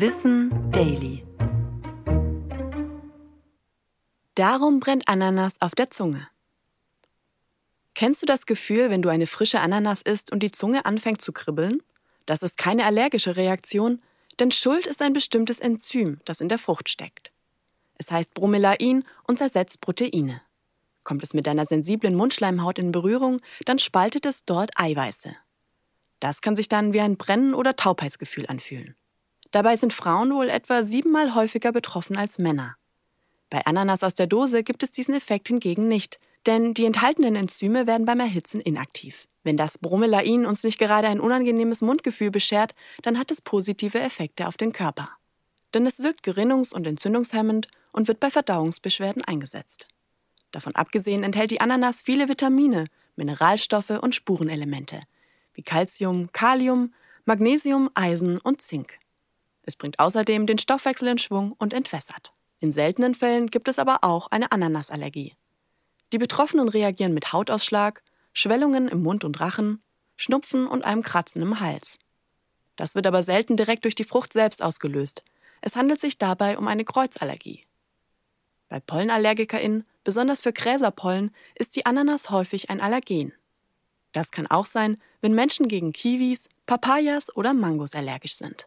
Wissen Daily. Darum brennt Ananas auf der Zunge. Kennst du das Gefühl, wenn du eine frische Ananas isst und die Zunge anfängt zu kribbeln? Das ist keine allergische Reaktion, denn Schuld ist ein bestimmtes Enzym, das in der Frucht steckt. Es heißt Bromelain und zersetzt Proteine. Kommt es mit deiner sensiblen Mundschleimhaut in Berührung, dann spaltet es dort Eiweiße. Das kann sich dann wie ein Brennen oder Taubheitsgefühl anfühlen. Dabei sind Frauen wohl etwa siebenmal häufiger betroffen als Männer. Bei Ananas aus der Dose gibt es diesen Effekt hingegen nicht, denn die enthaltenen Enzyme werden beim Erhitzen inaktiv. Wenn das Bromelain uns nicht gerade ein unangenehmes Mundgefühl beschert, dann hat es positive Effekte auf den Körper. Denn es wirkt gerinnungs- und entzündungshemmend und wird bei Verdauungsbeschwerden eingesetzt. Davon abgesehen enthält die Ananas viele Vitamine, Mineralstoffe und Spurenelemente, wie Calcium, Kalium, Magnesium, Eisen und Zink. Es bringt außerdem den Stoffwechsel in Schwung und entwässert. In seltenen Fällen gibt es aber auch eine Ananasallergie. Die Betroffenen reagieren mit Hautausschlag, Schwellungen im Mund und Rachen, Schnupfen und einem Kratzen im Hals. Das wird aber selten direkt durch die Frucht selbst ausgelöst. Es handelt sich dabei um eine Kreuzallergie. Bei PollenallergikerInnen, besonders für Gräserpollen, ist die Ananas häufig ein Allergen. Das kann auch sein, wenn Menschen gegen Kiwis, Papayas oder Mangos allergisch sind.